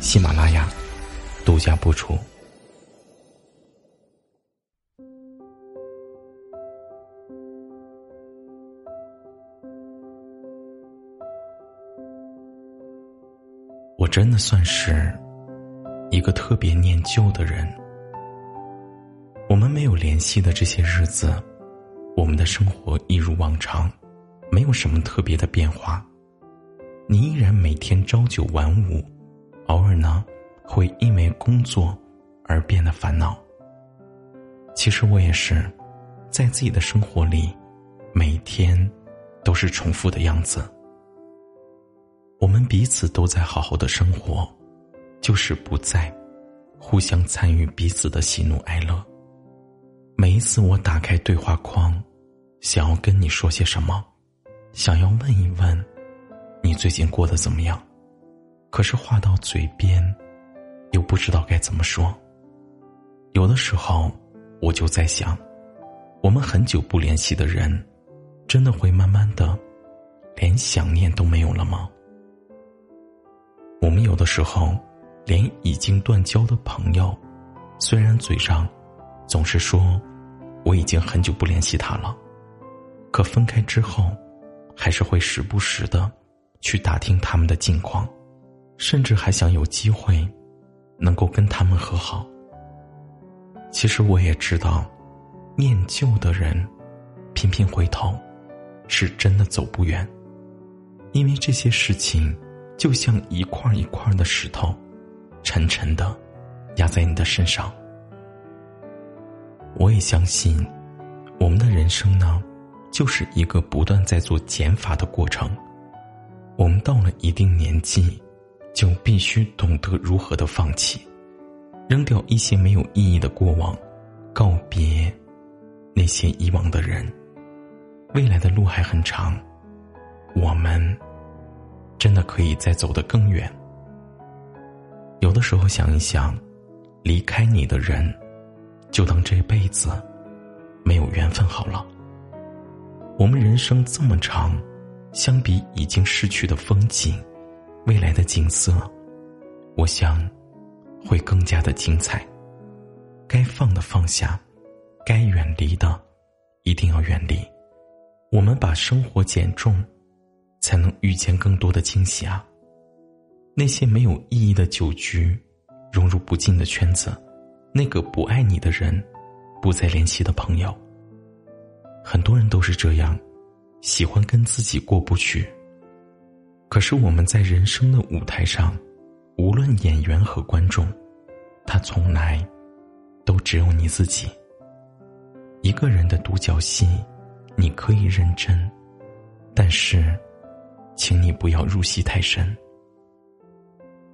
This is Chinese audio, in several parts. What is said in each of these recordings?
喜马拉雅独家播出。我真的算是一个特别念旧的人。我们没有联系的这些日子，我们的生活一如往常，没有什么特别的变化。你依然每天朝九晚五，偶尔呢会因为工作而变得烦恼。其实我也是，在自己的生活里，每天都是重复的样子。我们彼此都在好好的生活，就是不在互相参与彼此的喜怒哀乐。每一次我打开对话框，想要跟你说些什么，想要问一问你最近过得怎么样，可是话到嘴边，又不知道该怎么说。有的时候，我就在想，我们很久不联系的人，真的会慢慢的连想念都没有了吗？我们有的时候，连已经断交的朋友，虽然嘴上总是说我已经很久不联系他了，可分开之后，还是会时不时的去打听他们的近况，甚至还想有机会能够跟他们和好。其实我也知道，念旧的人频频回头，是真的走不远，因为这些事情。就像一块一块的石头，沉沉的压在你的身上。我也相信，我们的人生呢，就是一个不断在做减法的过程。我们到了一定年纪，就必须懂得如何的放弃，扔掉一些没有意义的过往，告别那些以往的人。未来的路还很长，我们。真的可以再走得更远。有的时候想一想，离开你的人，就当这辈子没有缘分好了。我们人生这么长，相比已经逝去的风景，未来的景色，我想会更加的精彩。该放的放下，该远离的一定要远离。我们把生活减重。才能遇见更多的惊喜啊！那些没有意义的酒局，融入不进的圈子，那个不爱你的人，不再联系的朋友。很多人都是这样，喜欢跟自己过不去。可是我们在人生的舞台上，无论演员和观众，他从来都只有你自己。一个人的独角戏，你可以认真，但是。请你不要入戏太深。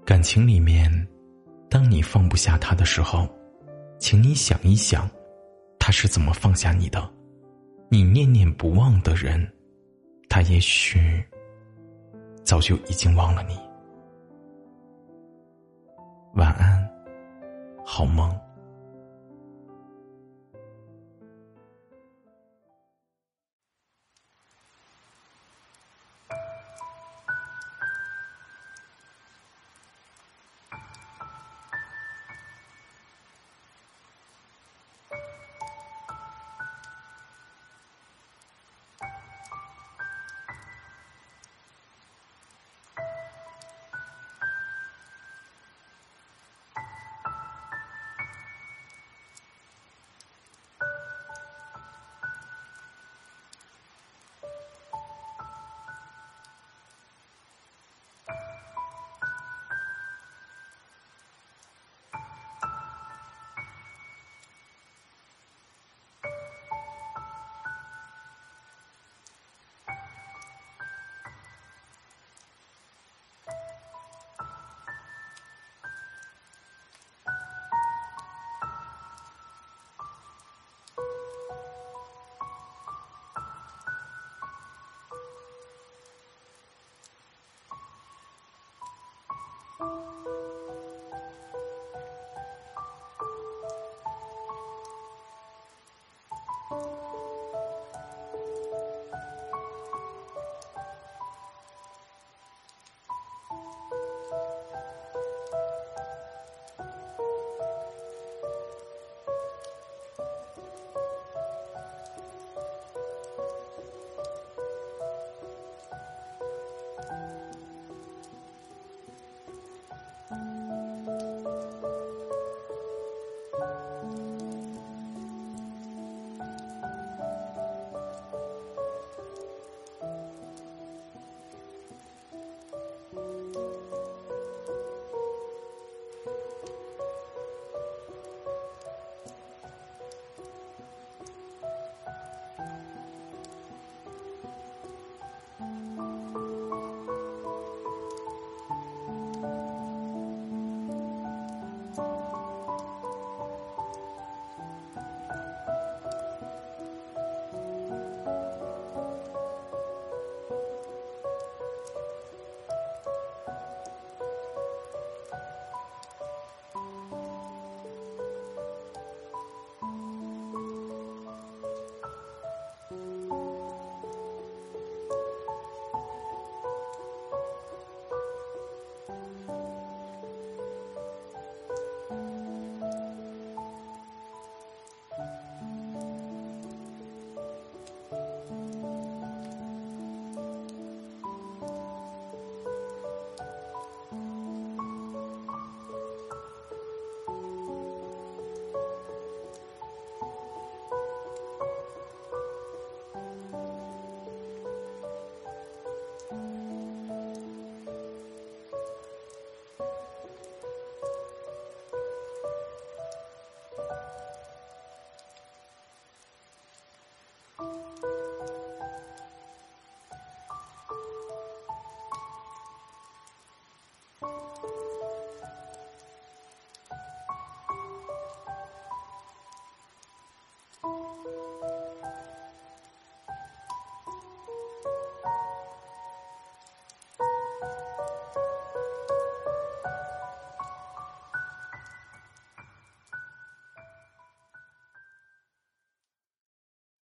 感情里面，当你放不下他的时候，请你想一想，他是怎么放下你的。你念念不忘的人，他也许早就已经忘了你。晚安，好梦。